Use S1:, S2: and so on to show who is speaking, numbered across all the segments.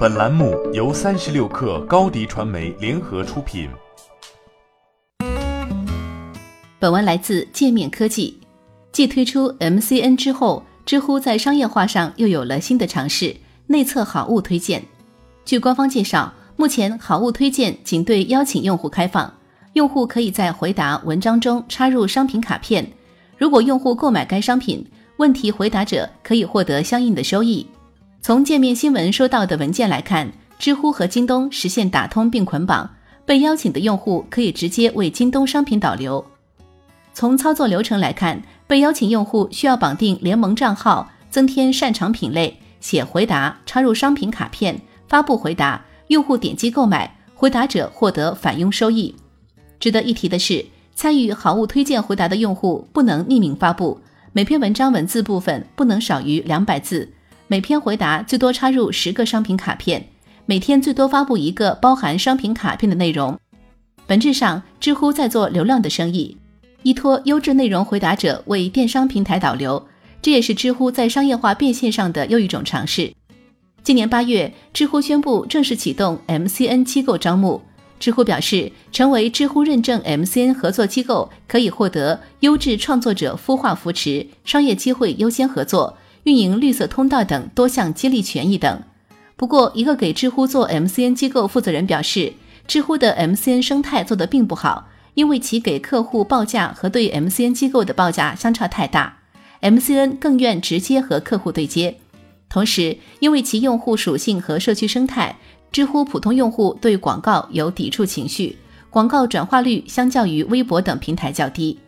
S1: 本栏目由三十六氪高低传媒联合出品。
S2: 本文来自界面科技。继推出 MCN 之后，知乎在商业化上又有了新的尝试——内测好物推荐。据官方介绍，目前好物推荐仅对邀请用户开放，用户可以在回答文章中插入商品卡片。如果用户购买该商品，问题回答者可以获得相应的收益。从界面新闻收到的文件来看，知乎和京东实现打通并捆绑，被邀请的用户可以直接为京东商品导流。从操作流程来看，被邀请用户需要绑定联盟账号，增添擅长品类，写回答，插入商品卡片，发布回答，用户点击购买，回答者获得返佣收益。值得一提的是，参与好物推荐回答的用户不能匿名发布，每篇文章文字部分不能少于两百字。每篇回答最多插入十个商品卡片，每天最多发布一个包含商品卡片的内容。本质上，知乎在做流量的生意，依托优质内容回答者为电商平台导流，这也是知乎在商业化变现上的又一种尝试。今年八月，知乎宣布正式启动 MCN 机构招募。知乎表示，成为知乎认证 MCN 合作机构，可以获得优质创作者孵化扶持、商业机会优先合作。运营绿色通道等多项激励权益等。不过，一个给知乎做 MCN 机构负责人表示，知乎的 MCN 生态做得并不好，因为其给客户报价和对 MCN 机构的报价相差太大。MCN 更愿直接和客户对接。同时，因为其用户属性和社区生态，知乎普通用户对广告有抵触情绪，广告转化率相较于微博等平台较低。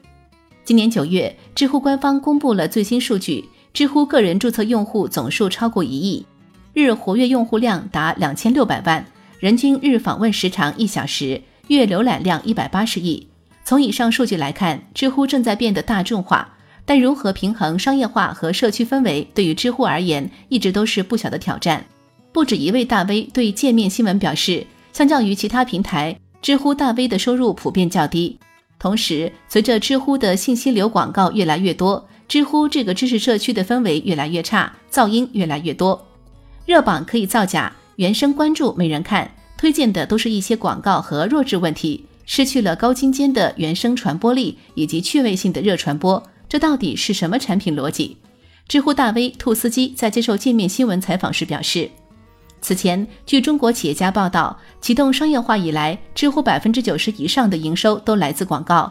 S2: 今年九月，知乎官方公布了最新数据。知乎个人注册用户总数超过一亿，日活跃用户量达两千六百万，人均日访问时长一小时，月浏览量一百八十亿。从以上数据来看，知乎正在变得大众化，但如何平衡商业化和社区氛围，对于知乎而言一直都是不小的挑战。不止一位大 V 对界面新闻表示，相较于其他平台，知乎大 V 的收入普遍较低。同时，随着知乎的信息流广告越来越多。知乎这个知识社区的氛围越来越差，噪音越来越多，热榜可以造假，原生关注没人看，推荐的都是一些广告和弱智问题，失去了高精尖的原生传播力以及趣味性的热传播，这到底是什么产品逻辑？知乎大 V 兔斯基在接受界面新闻采访时表示，此前据中国企业家报道，启动商业化以来，知乎百分之九十以上的营收都来自广告。